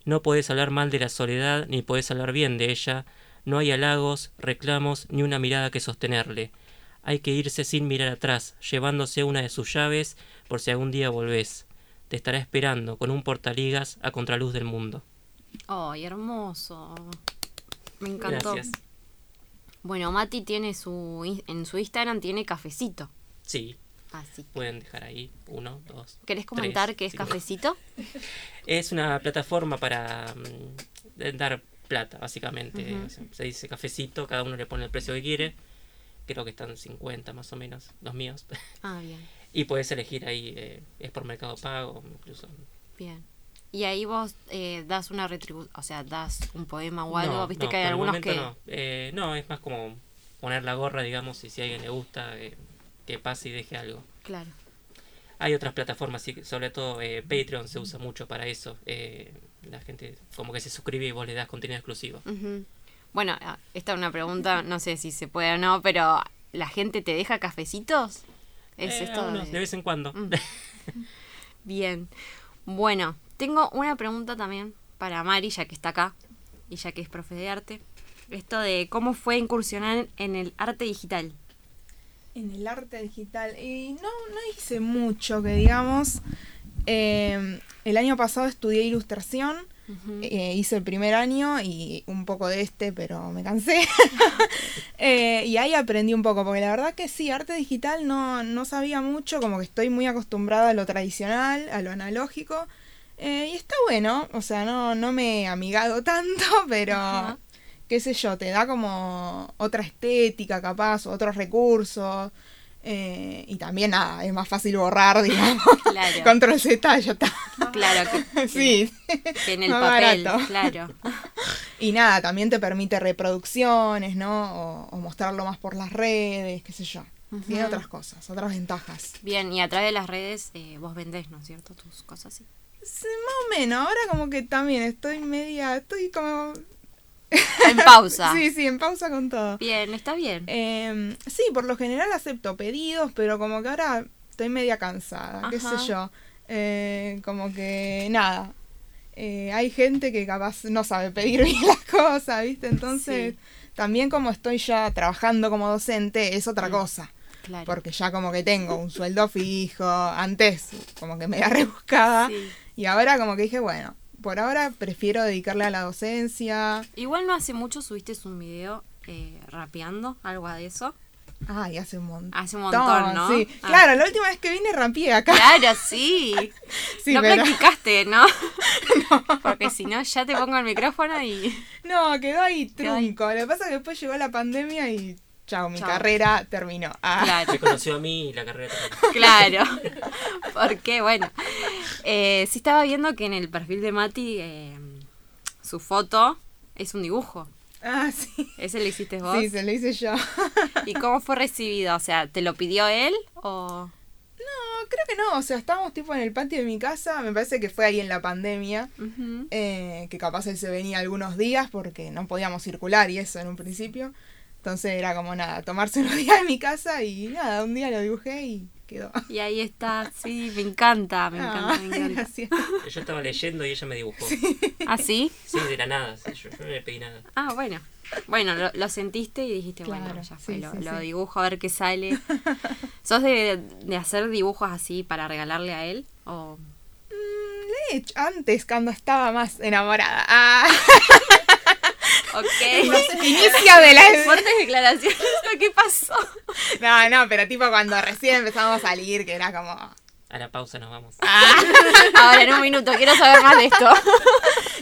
No podés hablar mal de la soledad, ni podés hablar bien de ella, no hay halagos, reclamos, ni una mirada que sostenerle. Hay que irse sin mirar atrás, llevándose una de sus llaves por si algún día volvés. Te estará esperando con un portaligas a contraluz del mundo. ¡Ay, hermoso! Me encantó. Gracias. Bueno, Mati tiene su en su Instagram tiene cafecito. Sí, Así. pueden dejar ahí uno, dos. ¿Querés tres, comentar qué es cinco. cafecito? Es una plataforma para mm, dar plata, básicamente. Se dice cafecito, cada uno le pone el precio que quiere. Creo que están 50 más o menos, los míos. Ah, bien. y puedes elegir ahí, eh, es por mercado pago, incluso. Bien. Y ahí vos eh, das una retribución, o sea, das un poema o algo. No, Viste no, que hay algunos que... No. Eh, no, es más como poner la gorra, digamos, y si a alguien le gusta, eh, que pase y deje algo. Claro. Hay otras plataformas, sobre todo eh, Patreon se usa mucho para eso. La gente como que se suscribe y vos le das contenido exclusivo. Ujú. Bueno, ah, esta es una pregunta, no sé si se puede o no, pero ¿la gente te deja cafecitos? Es Eh, esto de vez en cuando. Mm. Bien. Bueno, tengo una pregunta también para Mari, ya que está acá y ya que es profe de arte. Esto de cómo fue incursionar en el arte digital. En el arte digital. Y no, no hice mucho, que digamos. Eh, el año pasado estudié ilustración. Eh, hice el primer año y un poco de este, pero me cansé. Eh, y ahí aprendí un poco, porque la verdad que sí, arte digital no, no sabía mucho, como que estoy muy acostumbrada a lo tradicional, a lo analógico. Eh, y está bueno, o sea, no, no me he amigado tanto, pero qué sé yo, te da como otra estética capaz, otros recursos. Eh, y también nada, es más fácil borrar, digamos. Claro. Control Z, ya está. Claro, que, Sí. que en el Más papel, barato. claro. Y nada, también te permite reproducciones, ¿no? O, o mostrarlo más por las redes, qué sé yo. Tiene Ujú. otras cosas, otras ventajas. Bien, y a través de las redes eh, vos vendés, ¿no es cierto? Tus cosas así. Sí, más o menos, ahora como que también estoy media, estoy como... En pausa. sí, sí, en pausa con todo. Bien, está bien. Eh, sí, por lo general acepto pedidos, pero como que ahora estoy media cansada, qué sé yo. Eh, como que nada. Eh, hay gente que capaz no sabe pedir bien las cosas, ¿viste? Entonces, también como estoy ya trabajando como docente, es otra Mm, cosa. Claro. Porque ya como que tengo un sueldo fijo, antes como que me da rebuscada. Sí. Y ahora como que dije, bueno, por ahora prefiero dedicarle a la docencia. Igual no hace mucho subiste un video eh, rapeando, algo de eso. Ay, hace un montón. Hace un montón, ¿no? Sí, Ah. claro, la última vez que vine rapié acá. Claro, sí. Sí, no pero- practicaste, ¿no? Porque si no, ya te pongo el micrófono y... No, quedó ahí Quedó ahí. trunco. Lo que pasa es que después llegó la pandemia y chao, mi Chao. carrera terminó. Ah. Claro. Me conoció a mí y la carrera también. Claro. Porque, bueno, eh, sí estaba viendo que en el perfil de Mati eh, su foto es un dibujo. Ah, sí. ¿Ese lo hiciste vos? Sí, se lo hice yo. ¿Y cómo fue recibido? O sea, ¿te lo pidió él o...? No, creo que no. O sea, estábamos tipo en el patio de mi casa. Me parece que fue ahí en la pandemia. Eh, que capaz él se venía algunos días porque no podíamos circular y eso en un principio. Entonces era como nada, tomarse unos días en mi casa y nada, un día lo dibujé y quedó. Y ahí está, sí, me encanta, me encanta, me encanta. gracias. Yo estaba leyendo y ella me dibujó. ¿Ah, sí? Sí, de la nada. sí, Yo, yo no le pedí nada. Ah, bueno. Bueno, lo, lo sentiste y dijiste, bueno, ya fue, sí, lo, sí, lo sí. dibujo a ver qué sale. ¿Sos de, de hacer dibujos así para regalarle a él? ¿O Mm, le he hecho antes, cuando estaba más enamorada. Ah. Ok. Inicio de la... Fuertes declaraciones. ¿Qué pasó? No, no, pero tipo cuando recién empezamos a salir, que era como... A la pausa nos vamos. Ahora, en un minuto, quiero saber más de esto.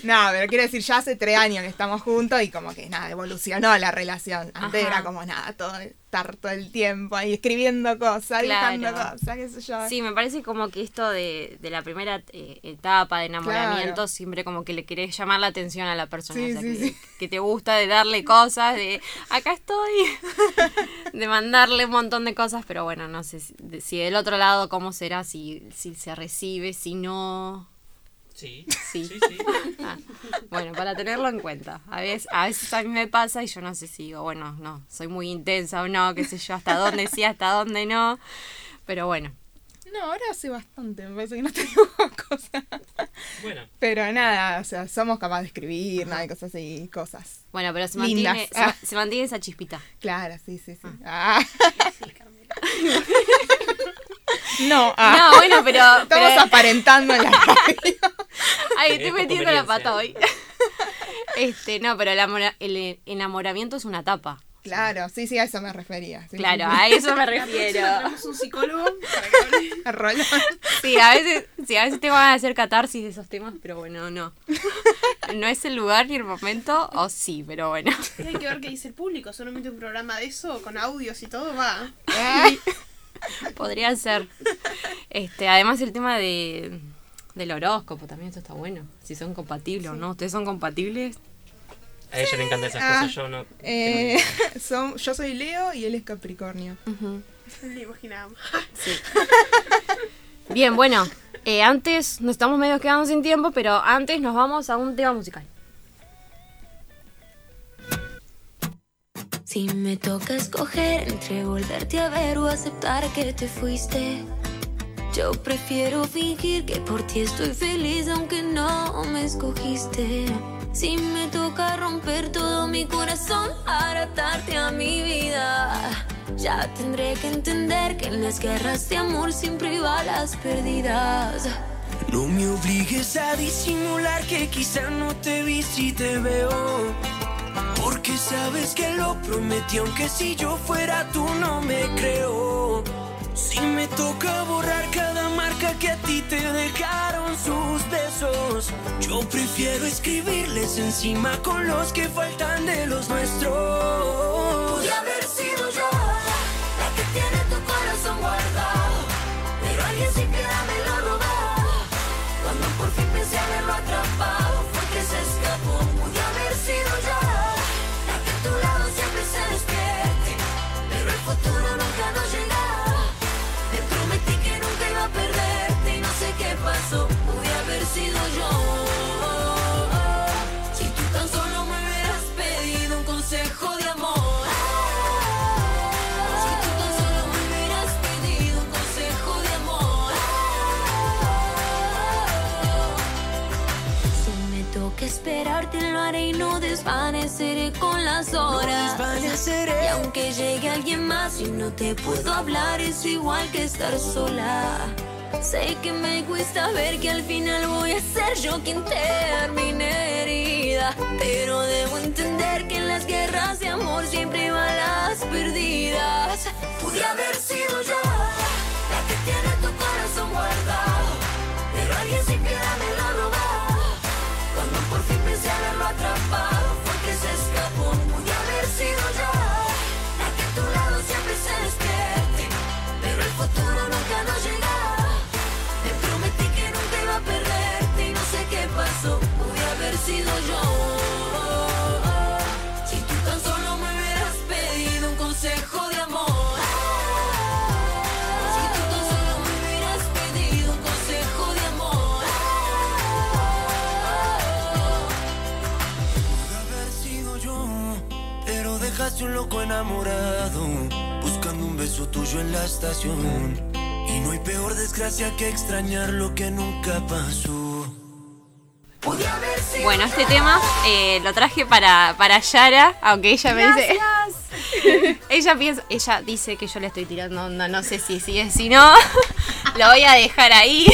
No, pero quiero decir, ya hace tres años que estamos juntos y como que nada, evolucionó la relación. Antes Ajá. era como nada, todo estar todo el tiempo ahí escribiendo cosas, dibujando Claro. cosas, qué sé yo. Sí, me parece como que esto de, de la primera eh, etapa de enamoramiento Claro. siempre como que le querés llamar la atención a la persona. Sí, o sea, sí, que, sí. que te gusta de darle cosas, de acá estoy, de mandarle un montón de cosas, pero bueno, no sé si, si del otro lado cómo será, si, si se recibe, si no... Sí. Sí. Sí, sí. Ah, bueno, para tenerlo en cuenta. A veces, a veces a mí me pasa y yo no sé si digo, bueno, no, soy muy intensa o no, qué sé yo, hasta dónde sí, hasta dónde no. Pero bueno, No, ahora hace bastante, me parece que no tengo cosas. Bueno, Pero nada, o sea, somos capaces de escribir, nada, y cosas así, cosas. bueno, pero se Lindas. mantiene, se, Ah. se mantiene esa chispita. Claro, sí, sí, sí. Ah. No, ah. No, bueno, pero... Estamos pero- aparentando en la radio. Ay, estoy metiendo la pata hoy. Este, no, pero el, el enamoramiento es una etapa. Claro, sí, sí, a eso me refería. sí, Claro, a eso me refiero. tenemos un psicólogo para que hable. A Rolón. Sí, a veces, sí, a veces tengo ganas de hacer catarsis de esos temas, pero bueno, no. No es el lugar ni el momento, o sí, pero bueno. Hay que ver qué dice el público. Solamente un programa de eso, con audios y todo, va. Podría ser. Este, además el tema de del horóscopo también esto está bueno. Si son compatibles o no. ¿Ustedes son compatibles? a ella le encantan esas Ah, cosas, yo no. Eh, son, yo soy Leo y él es Capricornio. Ujú. Lo imaginábamos. Sí. Bien, bueno. eh, antes nos estamos medio quedando sin tiempo, pero antes nos vamos a un tema musical. Si me toca escoger entre volverte a ver o aceptar que te fuiste, yo prefiero fingir que por ti estoy feliz aunque no me escogiste. Si me toca romper todo mi corazón para atarte a mi vida, ya tendré que entender que en las guerras de amor siempre hay balas perdidas. No me obligues a disimular que quizá no te vi si te veo. Porque sabes que lo prometí, aunque si yo fuera tú no me creo. Si me toca borrar cada marca que a ti te dejaron sus besos, yo prefiero escribirles encima con los que faltan de los nuestros. Desvaneceré con las horas. desvaneceré. Y aunque llegue alguien más y no te puedo hablar, es igual que estar sola. Sé que me cuesta ver que al final voy a ser yo quien termine herida. Pero debo entender que en las guerras de amor siempre hay balas perdidas. Pude haber sido yo Si tú tan solo me hubieras pedido un consejo de amor. Si tú tan solo me hubieras pedido un consejo de amor. Pude haber sido yo, pero dejaste un loco enamorado, buscando un beso tuyo en la estación. Y no hay peor desgracia que extrañar lo que nunca pasó. Bueno, este tema eh, lo traje para, para Yara, aunque ella me dice. ella piensa, ella dice que yo le estoy tirando onda, no sé si sí, si no, lo voy a dejar ahí.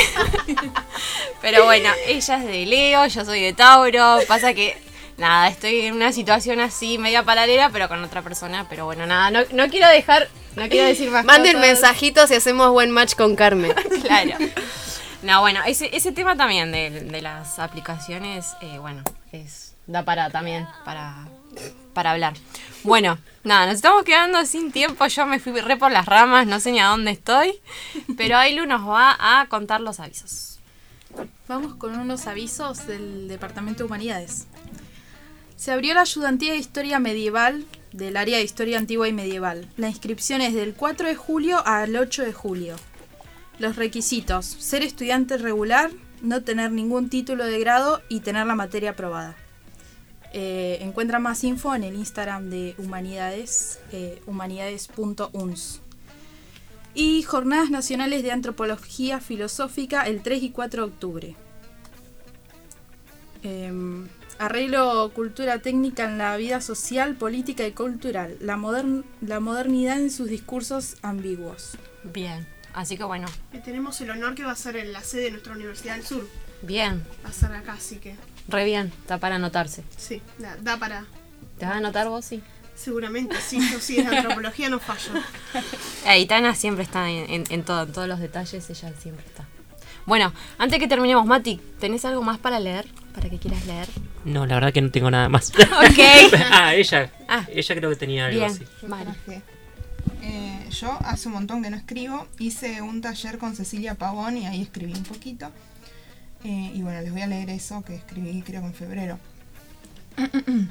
Pero bueno, ella es de Leo, yo soy de Tauro, pasa que nada, estoy en una situación así media paralela, pero con otra persona. Pero bueno, nada, no, no quiero dejar, no quiero decir más Manden mensajitos y hacemos buen match con Carmen. Claro. No, bueno, ese, ese tema también de, de las aplicaciones, eh, bueno, es da para también, para, para hablar. Bueno, nada, nos estamos quedando sin tiempo. Yo me fui re por las ramas, no sé ni a dónde estoy. Pero Ailu nos va a contar los avisos. Vamos con unos avisos del Departamento de Humanidades. Se abrió la ayudantía de Historia Medieval del área de Historia Antigua y Medieval. La inscripción es del 4 de julio al 8 de julio. Los requisitos: ser estudiante regular, no tener ningún título de grado y tener la materia aprobada. Eh, encuentra más info en el Instagram de Humanidades, eh, humanidades.uns. Y Jornadas Nacionales de Antropología Filosófica el 3 y 4 de octubre. Em, arreglo cultura técnica en la vida social, política y cultural. La, la modernidad en sus discursos ambiguos. Bien, así que bueno, Y tenemos el honor que va a ser en la sede de nuestra Universidad del Sur. bien, Va a ser acá, así que re bien, está para anotarse. sí, da, da para. ¿Te vas a anotar vos? Sí. Seguramente, sí, yo sí, en antropología no fallo. Aitana siempre está en, en- en todo, en todos los detalles, ella siempre está. Bueno, antes que terminemos, Mati, ¿tenés algo más para leer? ¿Para que quieras leer? No, la verdad que no tengo nada más. Ok. ah, ella. Ah. Ella creo que tenía algo Bien, así. Vale. Eh, yo hace un montón que no escribo. Hice un taller con Cecilia Pavón y ahí escribí un poquito. Eh, y bueno, les voy a leer eso que escribí creo que en febrero.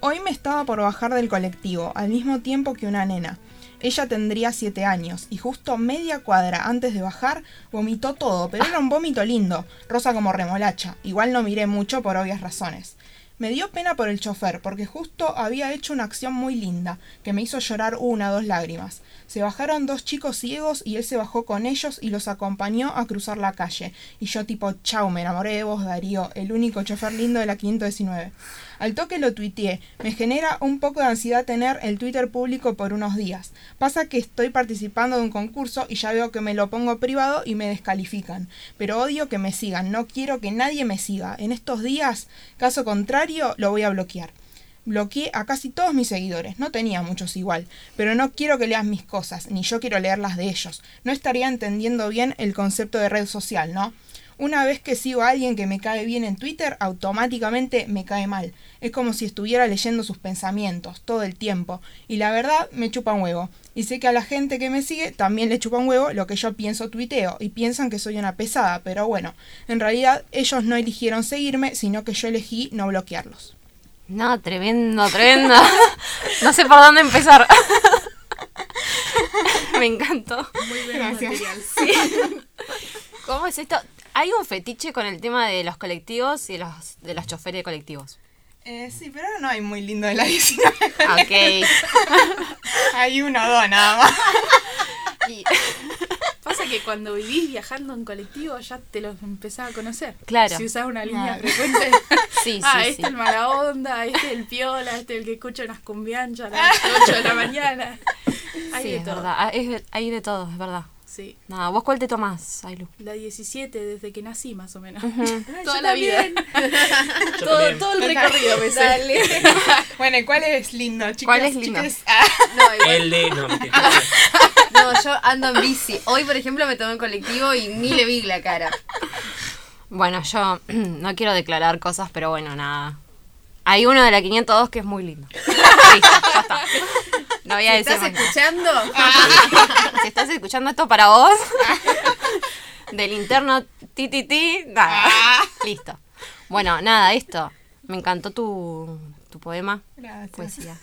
Hoy me estaba por bajar del colectivo, al mismo tiempo que una nena. Ella tendría siete años y justo media cuadra antes de bajar vomitó todo, pero era un vómito lindo, rosa como remolacha. Igual no miré mucho por obvias razones. Me dio pena por el chofer, porque justo había hecho una acción muy linda, que me hizo llorar una o dos lágrimas. Se bajaron dos chicos ciegos y él se bajó con ellos y los acompañó a cruzar la calle. Y yo tipo, chau, me enamoré de vos, Darío, el único chofer lindo de la 519. Al toque lo tuiteé. Me genera un poco de ansiedad tener el Twitter público por unos días. Pasa que estoy participando de un concurso y ya veo que me lo pongo privado y me descalifican. Pero odio que me sigan, no quiero que nadie me siga. En estos días, caso contrario, lo voy a bloquear. Bloqueé a casi todos mis seguidores, no tenía muchos igual, pero no quiero que lean mis cosas, ni yo quiero leer las de ellos. No estaría entendiendo bien el concepto de red social, ¿no? Una vez que sigo a alguien que me cae bien en Twitter, automáticamente me cae mal. Es como si estuviera leyendo sus pensamientos todo el tiempo. Y la verdad me chupa un huevo. Y sé que a la gente que me sigue también le chupa un huevo lo que yo pienso tuiteo. Y piensan que soy una pesada. Pero bueno, en realidad ellos no eligieron seguirme, sino que yo elegí no bloquearlos. No, tremendo, tremendo. No sé por dónde empezar. Me encantó. Muy buen Gracias. material. ¿Cómo es esto? Hay un fetiche con el tema de los colectivos y de los, de los choferes de colectivos. Eh, sí, pero ahora no hay muy lindo de la 19. Ok. hay uno o dos nada más. Y- Pasa que cuando vivís viajando en colectivo ya te los empezás a conocer. Claro. Si usás una línea Claro. frecuente. Sí, ah, sí, este sí. el mala onda, este el piola, este el que escucha unas cumbianchas a las 8 de la mañana. Hay sí, de es todo. verdad. Ah, es- hay de todo, es verdad. Sí. Nada, ¿vos cuál te tomás, Ailu? La 17 desde que nací más o menos. Toda la vida. también. Todo, todo el recorrido me sé. Dale. Bueno, ¿y cuál es lindo, chicos? ¿Cuál es lindo? Ah, No, El de. No, no, yo ando en bici. Hoy, por ejemplo, me tomé en colectivo y ni le vi la cara. Bueno, yo no quiero declarar cosas, pero bueno, nada. Hay uno de la 502 que es muy lindo. Listo, ya está. No ¿Estás escuchando? Si estás escuchando esto para vos, del interno ti ti ti, nada. Listo. Bueno, nada, esto. Me encantó tu, tu poema. Gracias. Poesía.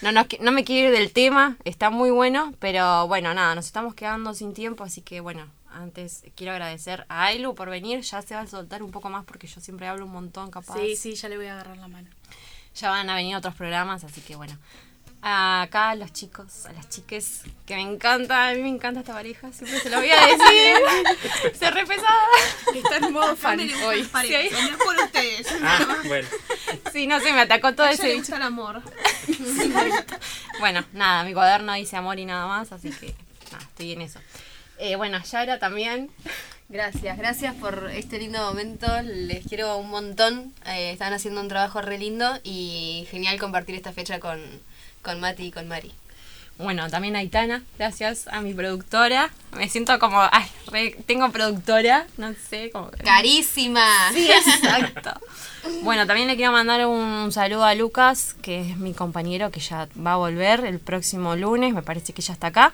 No, no, no me quiero ir del tema, está muy bueno, pero bueno, nada, nos estamos quedando sin tiempo, así que bueno, antes quiero agradecer a Ailu por venir, ya se va a soltar un poco más porque yo siempre hablo un montón, capaz. Sí, sí, ya le voy a agarrar la mano. Ya van a venir otros programas, así que bueno. Acá a los chicos, a las chiques, que me encanta, a mí me encanta esta pareja, siempre se lo voy a decir. Se re pesada. Está en modo fan hoy. es por ustedes. Ah, bueno. Sí, no sé, me atacó todo A ese le bicho. gusta el amor. Bueno, nada, mi cuaderno dice amor y nada más, así que nada, estoy en eso. Eh, bueno, Yara también, Gracias, gracias por este lindo momento. Les quiero un montón. Eh, están haciendo un trabajo re lindo y genial compartir esta fecha con, con Mati y con Mari. Bueno, también a Aitana, gracias a mi productora. Me siento como, ay, re- tengo productora, no sé, como... Carísima. Sí, exacto. Bueno, también le quiero mandar un saludo a Lucas, que es mi compañero que ya va a volver el próximo lunes, me parece que ya está acá.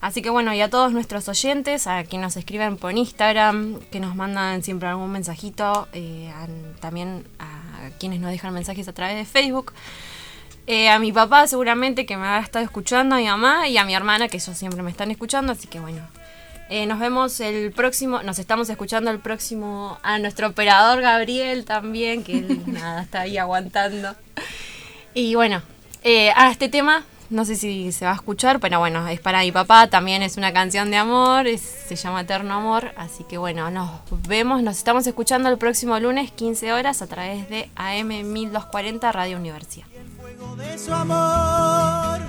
Así que bueno, y a todos nuestros oyentes, a quienes nos escriben por Instagram, que nos mandan siempre algún mensajito, eh, a- también a quienes nos dejan mensajes a través de Facebook. Eh, a mi papá seguramente que me ha estado escuchando, a mi mamá y a mi hermana que ellos siempre me están escuchando, así que bueno. Eh, nos vemos el próximo, nos estamos escuchando el próximo, a nuestro operador Gabriel también, que él nada, está ahí aguantando. Y bueno, eh, a este tema, no sé si se va a escuchar, pero bueno, es para mi papá, también es una canción de amor, es- se llama Eterno Amor, así que bueno, nos vemos, nos estamos escuchando el próximo lunes, 15 horas, a través de AM 1240 Radio Universidad. De su amor,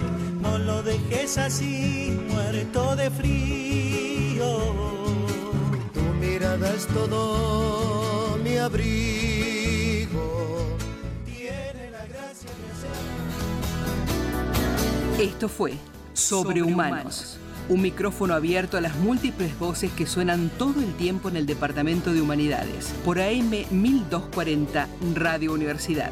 no lo dejes así, muerto de frío. Tu mirada es todo mi abrigo. Tiene la gracia de hacer. Esto fue Sobrehumanos, un micrófono abierto a las múltiples voces que suenan todo el tiempo en el Departamento de Humanidades, por AM 1240 Radio Universidad.